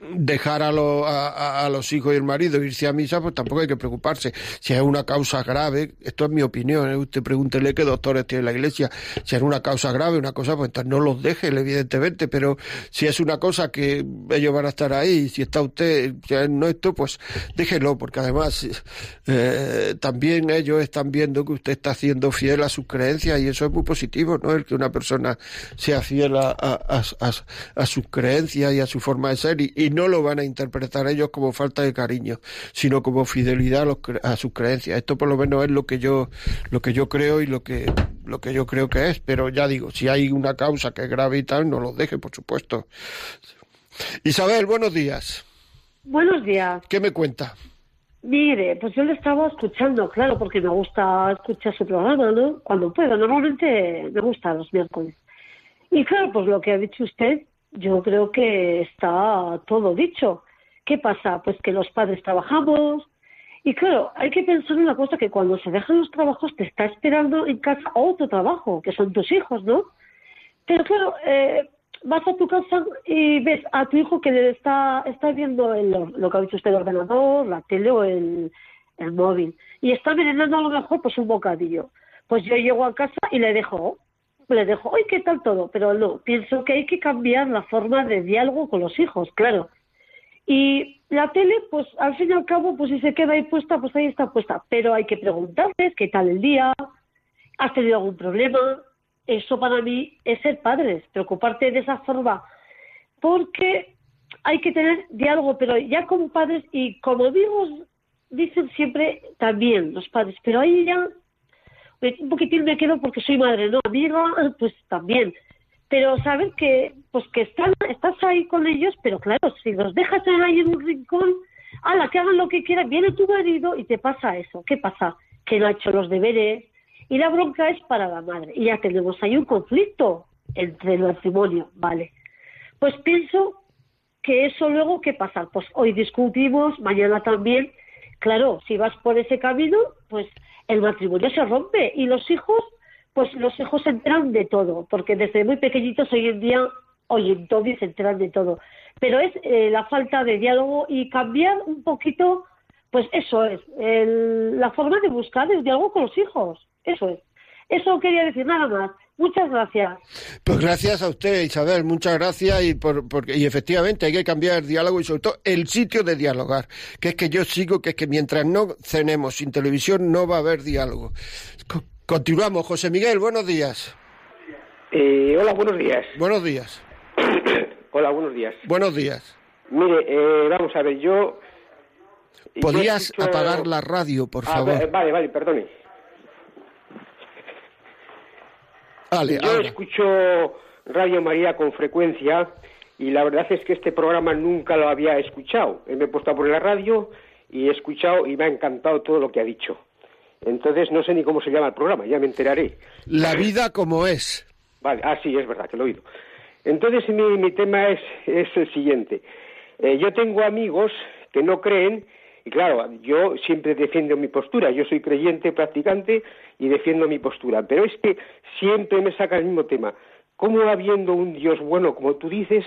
dejar a, a, los hijos y el marido irse a misa, pues tampoco hay que preocuparse. Si es una causa grave, esto es mi opinión, ¿eh? usted pregúntele qué doctores tiene la iglesia. Si es una causa grave, una cosa, pues no los deje, evidentemente, pero si es una cosa que ellos van a estar ahí, si está usted, si no esto, pues déjelo, porque además eh, también ellos están viendo que usted está siendo fiel a sus creencias y eso es muy positivo, ¿no? El que una persona sea fiel a, a, a, sus creencias y a su forma de ser y no lo van a interpretar ellos como falta de cariño, sino como fidelidad a, sus creencias. Esto por lo menos es lo que yo lo que yo creo y lo que lo que yo creo que es, pero ya digo, si hay una causa que es grave y tal, no lo deje, por supuesto. Isabel, buenos días.
Buenos días.
¿Qué me cuenta?
Mire, pues yo le estaba escuchando, claro, porque me gusta escuchar su programa, ¿no? Cuando puedo. Normalmente me gusta los miércoles. Y claro, pues lo que ha dicho usted, yo creo que está todo dicho. ¿Qué pasa? Pues que los padres trabajamos y claro, hay que pensar en una cosa que cuando se dejan los trabajos te está esperando en casa otro trabajo, que son tus hijos, ¿no? Pero claro, eh, vas a tu casa y ves a tu hijo que está, está viendo el, lo que ha dicho usted, el ordenador, la tele o el, el móvil y está merendando a lo mejor pues un bocadillo. Pues yo llego a casa y le dejo le dejo, ¡ay, qué tal todo! Pero no, pienso que hay que cambiar la forma de diálogo con los hijos, claro. Y la tele, pues al fin y al cabo, pues si se queda ahí puesta, pues ahí está puesta. Pero hay que preguntarles qué tal el día, ¿has tenido algún problema? Eso para mí es ser padres, preocuparte de esa forma. Porque hay que tener diálogo, pero ya como padres, y como digo, dicen siempre también los padres, pero ahí ya un poquitín me quedo porque soy madre, ¿no? Amiga, pues también. Pero saber que, pues que están, estás ahí con ellos, pero claro, si los dejas ahí en un rincón, la que hagan lo que quieran, viene tu marido y te pasa eso. ¿Qué pasa? Que no ha hecho los deberes y la bronca es para la madre. Y ya tenemos ahí un conflicto entre el matrimonio, ¿vale? Pues pienso que eso luego, ¿qué pasa? Pues hoy discutimos, mañana también. Claro, si vas por ese camino, pues el matrimonio se rompe y los hijos, pues los hijos se enteran de todo, porque desde muy pequeñitos hoy en día, hoy en todo se enteran de todo. Pero es eh, la falta de diálogo y cambiar un poquito, pues eso es, la forma de buscar el diálogo con los hijos, eso es. Eso quería decir nada más. Muchas gracias.
Pues gracias a usted, Isabel, muchas gracias y por, y efectivamente hay que cambiar el diálogo y sobre todo el sitio de dialogar, que es que yo sigo que es que mientras no cenemos sin televisión no va a haber diálogo. continuamos, José Miguel, buenos días.
Eh, hola, buenos días.
Buenos días.
hola, buenos días.
Buenos días.
Mire, eh, vamos a ver, yo...
¿Podrías apagar la radio, por ah, favor?
vale, vale, perdone. Yo escucho Radio María con frecuencia y la verdad es que este programa nunca lo había escuchado. Me he puesto por la radio y he escuchado y me ha encantado todo lo que ha dicho. Entonces no sé ni cómo se llama el programa, ya me enteraré.
La vida como es.
Vale, ah, sí, es verdad, que lo he oído. Entonces mi, tema es, es el siguiente. Eh, yo tengo amigos que no creen, y claro, yo siempre defiendo mi postura, yo soy creyente, practicante y defiendo mi postura, pero es que siempre me saca el mismo tema. ¿Cómo habiendo un Dios bueno, como tú dices,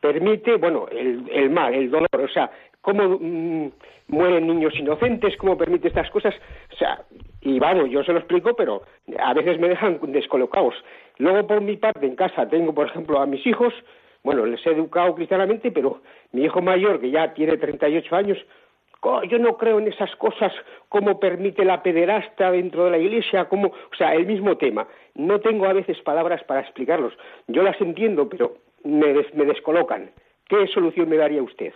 permite, bueno, el, el mal, el dolor, o sea, cómo mm, mueren niños inocentes, cómo permite estas cosas, o sea, y vamos, yo se lo explico, pero a veces me dejan descolocados. Luego, por mi parte, en casa tengo, por ejemplo, a mis hijos, bueno, les he educado cristianamente, pero mi hijo mayor, que ya tiene 38 años, yo no creo en esas cosas como permite la pederasta dentro de la iglesia, como, o sea, el mismo tema. No tengo a veces palabras para explicarlos. Yo las entiendo, pero me, me descolocan. ¿Qué solución me daría usted?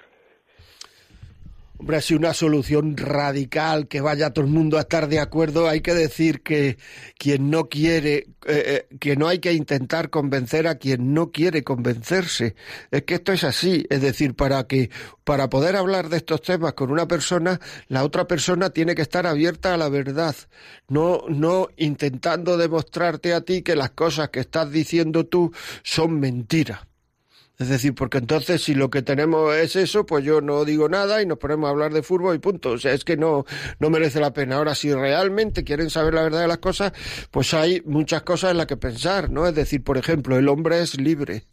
Hombre, si una solución radical que vaya todo el mundo a estar de acuerdo, hay que decir que quien no quiere, eh, eh, que no hay que intentar convencer a quien no quiere convencerse. Es que esto es así, es decir, para que para poder hablar de estos temas con una persona, la otra persona tiene que estar abierta a la verdad, no no intentando demostrarte a ti que las cosas que estás diciendo tú son mentiras. Es decir, porque entonces si lo que tenemos es eso, pues yo no digo nada y nos ponemos a hablar de fútbol y punto. O sea, es que no, no merece la pena. Ahora, si realmente quieren saber la verdad de las cosas, pues hay muchas cosas en las que pensar, ¿no? Es decir, por ejemplo, el hombre es libre.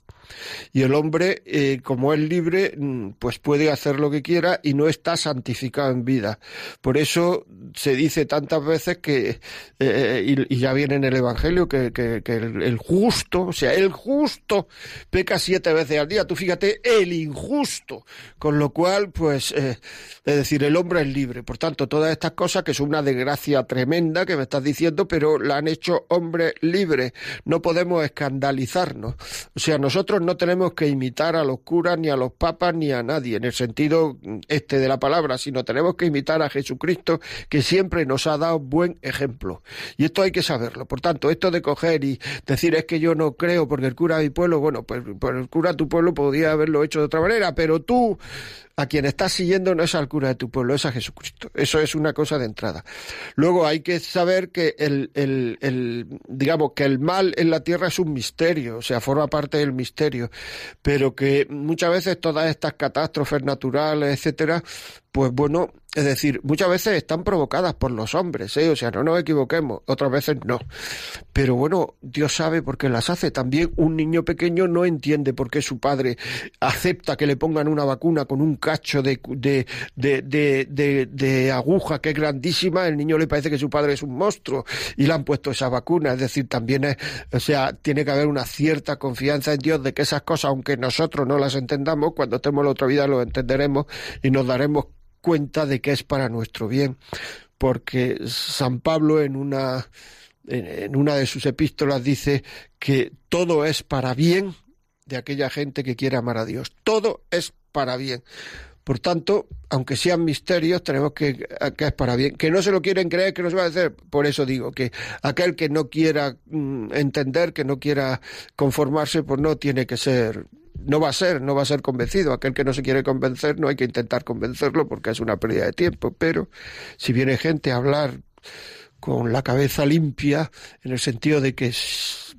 Y el hombre, eh, como es libre, mm, pues puede hacer lo que quiera y no está santificado en vida. Por eso se dice tantas veces que, eh, y, ya viene en el Evangelio, que, que, el, justo, o sea, el justo peca siete veces al día. Tú fíjate, el injusto. Con lo cual, pues, eh, es decir, el hombre es libre. Por tanto, todas estas cosas que son una desgracia tremenda que me estás diciendo, pero la han hecho hombre libre. No podemos escandalizarnos. O sea, nosotros no tenemos que imitar a los curas, ni a los papas, ni a nadie, en el sentido este de la palabra, sino tenemos que imitar a Jesucristo, que siempre nos ha dado buen ejemplo. Y esto hay que saberlo. Por tanto, esto de coger y decir es que yo no creo porque el cura de mi pueblo, bueno, pues, pues el cura de tu pueblo podría haberlo hecho de otra manera, pero tú a quien estás siguiendo no es al cura de tu pueblo, es a Jesucristo. Eso es una cosa de entrada. Luego hay que saber que el, el, el, digamos, que el mal en la tierra es un misterio, o sea, forma parte del misterio, pero que muchas veces todas estas catástrofes naturales, etcétera, pues bueno, es decir, muchas veces están provocadas por los hombres, ¿eh? o sea, no nos equivoquemos, otras veces no. Pero bueno, Dios sabe por qué las hace. También un niño pequeño no entiende por qué su padre acepta que le pongan una vacuna con un cacho de, de, de, de, aguja que es grandísima. El niño le parece que su padre es un monstruo y le han puesto esa vacuna. Es decir, también es, o sea, tiene que haber una cierta confianza en Dios de que esas cosas, aunque nosotros no las entendamos, cuando estemos en la otra vida lo entenderemos y nos daremos cuenta de que es para nuestro bien, porque San Pablo en una, en una de sus epístolas dice que todo es para bien de aquella gente que quiere amar a Dios. Todo es para bien. Por tanto, aunque sean misterios, tenemos que, que es para bien. Que no se lo quieren creer, que no se va a hacer. Por eso digo que aquel que no quiera mm, entender, que no quiera conformarse, pues no tiene que ser no va a ser, no va a ser convencido. Aquel que no se quiere convencer no hay que intentar convencerlo porque es una pérdida de tiempo. Pero si viene gente a hablar con la cabeza limpia, en el sentido de que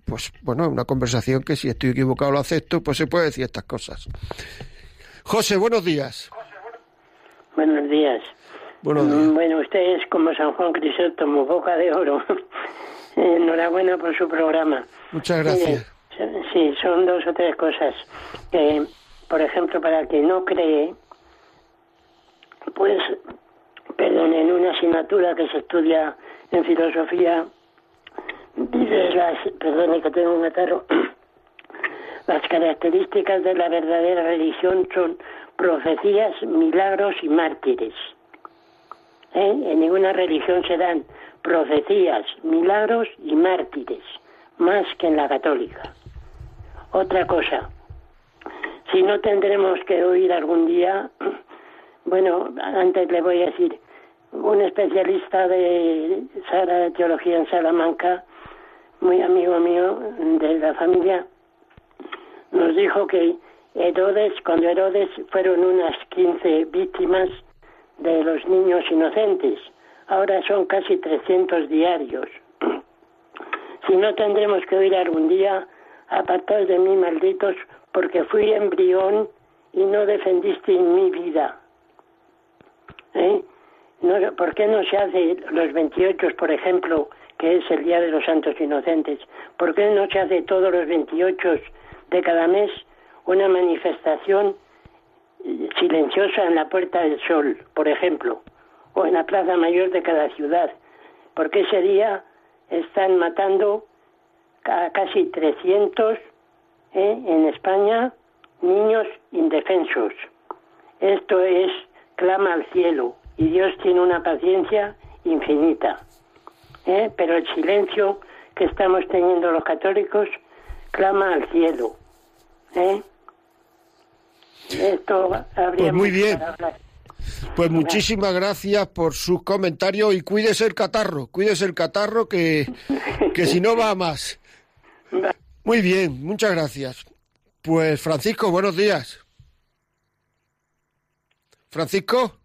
pues bueno, una conversación que si estoy equivocado lo acepto, pues se puede decir estas cosas. José, buenos días.
Buenos días.
Buenos días.
Bueno, usted es como San Juan Crisóstomo, boca de oro. Enhorabuena por su programa.
Muchas gracias.
Sí, son dos o tres cosas. que por ejemplo, para que no cree, pues, perdón, en una asignatura que se estudia en filosofía, dice las, perdone que tengo un atarro, las características de la verdadera religión son profecías, milagros y mártires. ¿Eh? En ninguna religión se dan profecías, milagros y mártires, más que en la católica. Otra cosa, si no tendremos que oír algún día, bueno, antes le voy a decir, un especialista de teología en Salamanca, muy amigo mío de la familia, nos dijo que Herodes, cuando Herodes fueron unas 15 víctimas de los niños inocentes. Ahora son casi 300 diarios. si no tendremos que oír algún día, apartados de mí, malditos, porque fui embrión y no defendiste mi vida. ¿Eh? ¿Por qué no se hace los 28, por ejemplo, que es el Día de los Santos Inocentes? ¿Por qué no se hace todos los 28 de cada mes una manifestación silenciosa en la Puerta del Sol, por ejemplo, o en la Plaza Mayor de cada ciudad? Porque ese día están matando a casi 300 ¿eh? en España niños indefensos. Esto es clama al cielo y Dios tiene una paciencia infinita. ¿eh? Pero el silencio que estamos teniendo los católicos clama al cielo. ¿eh?
Esto habría pues muy bien. Pues muchísimas gracias por sus comentarios y cuídese el catarro, cuídese el catarro que, que si no va más. Muy bien, muchas gracias. Pues Francisco, buenos días. Francisco.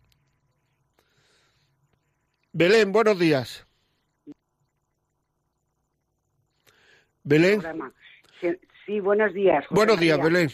Belén, buenos días. Belén.
Sí, buenos días.
buenos días, Belén.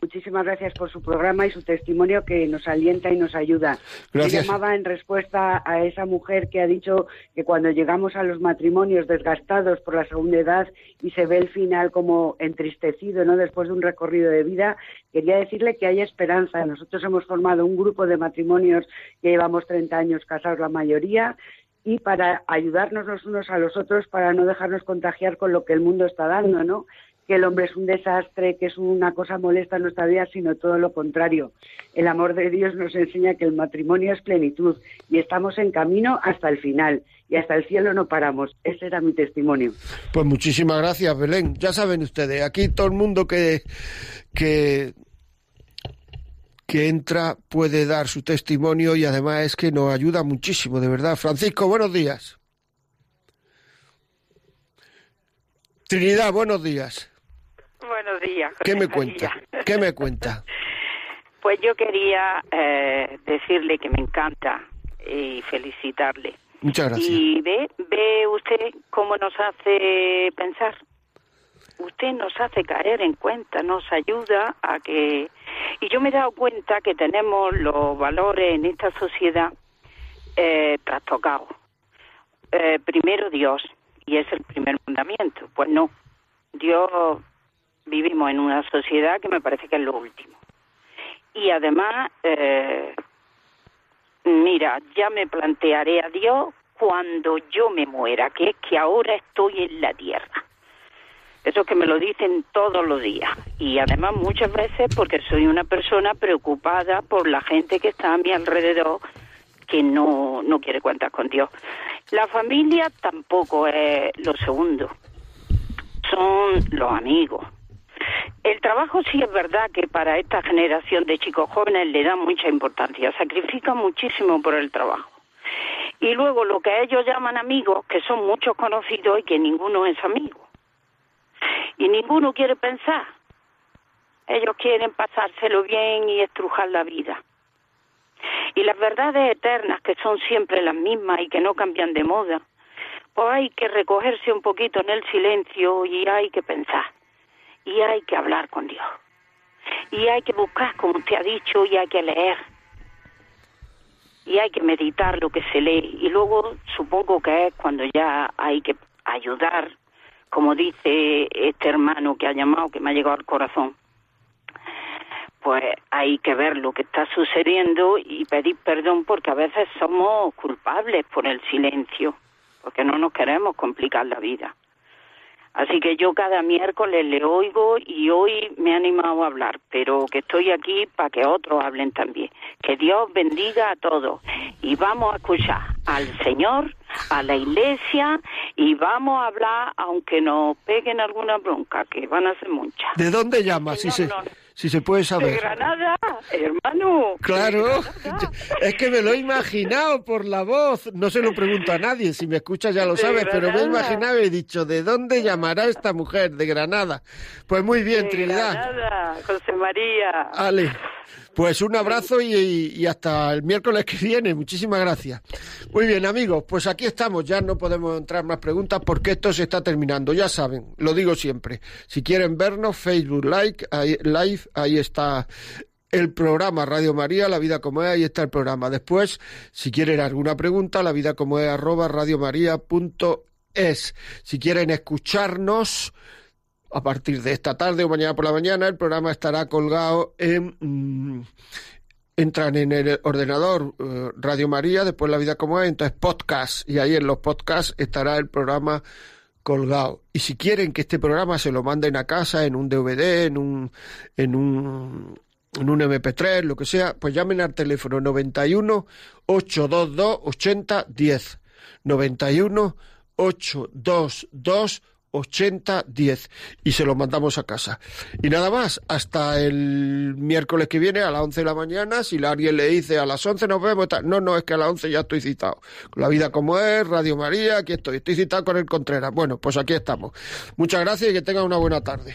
Muchísimas gracias por su programa y su testimonio que nos alienta y nos ayuda.
Gracias.
llamaba en respuesta a esa mujer que ha dicho que cuando llegamos a los matrimonios desgastados por la segunda edad y se ve el final como entristecido, ¿no? Después de un recorrido de vida, quería decirle que hay esperanza. Nosotros hemos formado un grupo de matrimonios que llevamos 30 años casados la mayoría y para ayudarnos los unos a los otros para no dejarnos contagiar con lo que el mundo está dando, ¿no? Que el hombre es un desastre, que es una cosa molesta en nuestra vida, sino todo lo contrario. El amor de Dios nos enseña que el matrimonio es plenitud y estamos en camino hasta el final y hasta el cielo no paramos. Ese era mi testimonio.
Pues muchísimas gracias, Belén. Ya saben ustedes, aquí todo el mundo que, que, que entra puede dar su testimonio y además es que nos ayuda muchísimo, de verdad. Francisco, buenos días. Trinidad, buenos días.
Buenos días.
¿Qué me cuenta? ¿Qué me cuenta?
Pues yo quería eh, decirle que me encanta y felicitarle.
Muchas gracias.
Y ve, ve usted cómo nos hace pensar. Usted nos hace caer en cuenta, nos ayuda a que... Y yo me he dado cuenta que tenemos los valores en esta sociedad eh, trastocados. Eh, primero Dios, y es el primer mandamiento. Pues no. Dios vivimos en una sociedad que me parece que es lo último. Y además, eh, mira, ya me plantearé a Dios cuando yo me muera, que es que ahora estoy en la tierra. Eso que me lo dicen todos los días. Y además muchas veces porque soy una persona preocupada por la gente que está a mi alrededor que no, no quiere cuentas con Dios. La familia tampoco es lo segundo. Son los amigos, el trabajo sí es verdad que para esta generación de chicos jóvenes le da mucha importancia, sacrifican muchísimo por el trabajo. Y luego lo que ellos llaman amigos, que son muchos conocidos y que ninguno es amigo. Y ninguno quiere pensar. Ellos quieren pasárselo bien y estrujar la vida. Y las verdades eternas, que son siempre las mismas y que no cambian de moda, pues hay que recogerse un poquito en el silencio y hay que pensar y hay que hablar con Dios. Y hay que buscar, como usted ha dicho, y hay que leer. Y hay que meditar lo que se lee. Y luego supongo que es cuando ya hay que ayudar, como dice este hermano que ha llamado, que me ha llegado al corazón. Pues hay que ver lo que está sucediendo y pedir perdón porque a veces somos culpables por el silencio, porque no nos queremos complicar la vida. Así que yo cada miércoles le oigo y hoy me he animado a hablar, pero que estoy aquí para que otros hablen también. Que Dios bendiga a todos y vamos a escuchar al Señor, a la iglesia y vamos a hablar, aunque nos peguen alguna bronca, que van a ser muchas.
¿De dónde llama? Si se, Si se puede saber.
De Granada, hermano.
Claro, es que me lo he imaginado por la voz. No se lo pregunto a nadie, si me escuchas ya lo sabes, pero me he imaginado y he dicho, ¿de dónde llamará esta mujer? De Granada. Pues muy bien, de Trinidad.
Granada, José María.
Ale. Pues un abrazo y, hasta el miércoles que viene. Muchísimas gracias. Muy bien, amigos, pues aquí estamos. Ya no podemos entrar más preguntas porque esto se está terminando. Ya saben, lo digo siempre. Si quieren vernos, Facebook like, Live, ahí está el programa Radio María, La Vida como es, ahí está el programa. Después, si quieren alguna pregunta, la vida como es arroba. Si quieren escucharnos, a partir de esta tarde o mañana por la mañana, el programa estará colgado en... Mm, entran en el ordenador eh, Radio María, después La Vida como es, entonces podcast, y ahí en los podcasts estará el programa colgado. Y si quieren que este programa se lo manden a casa en un DVD, en un, en un, en un MP3, lo que sea, pues llamen al teléfono 91 822 8010. 91 822 8010 y se lo mandamos a casa. Y nada más, hasta el miércoles que viene a las 11 de la mañana, si alguien le dice a las 11 nos vemos, no, no, es que a las 11 ya estoy citado. La vida como es, Radio María, aquí estoy, estoy citado con el Contreras. Bueno, pues aquí estamos. Muchas gracias y que tengan una buena tarde.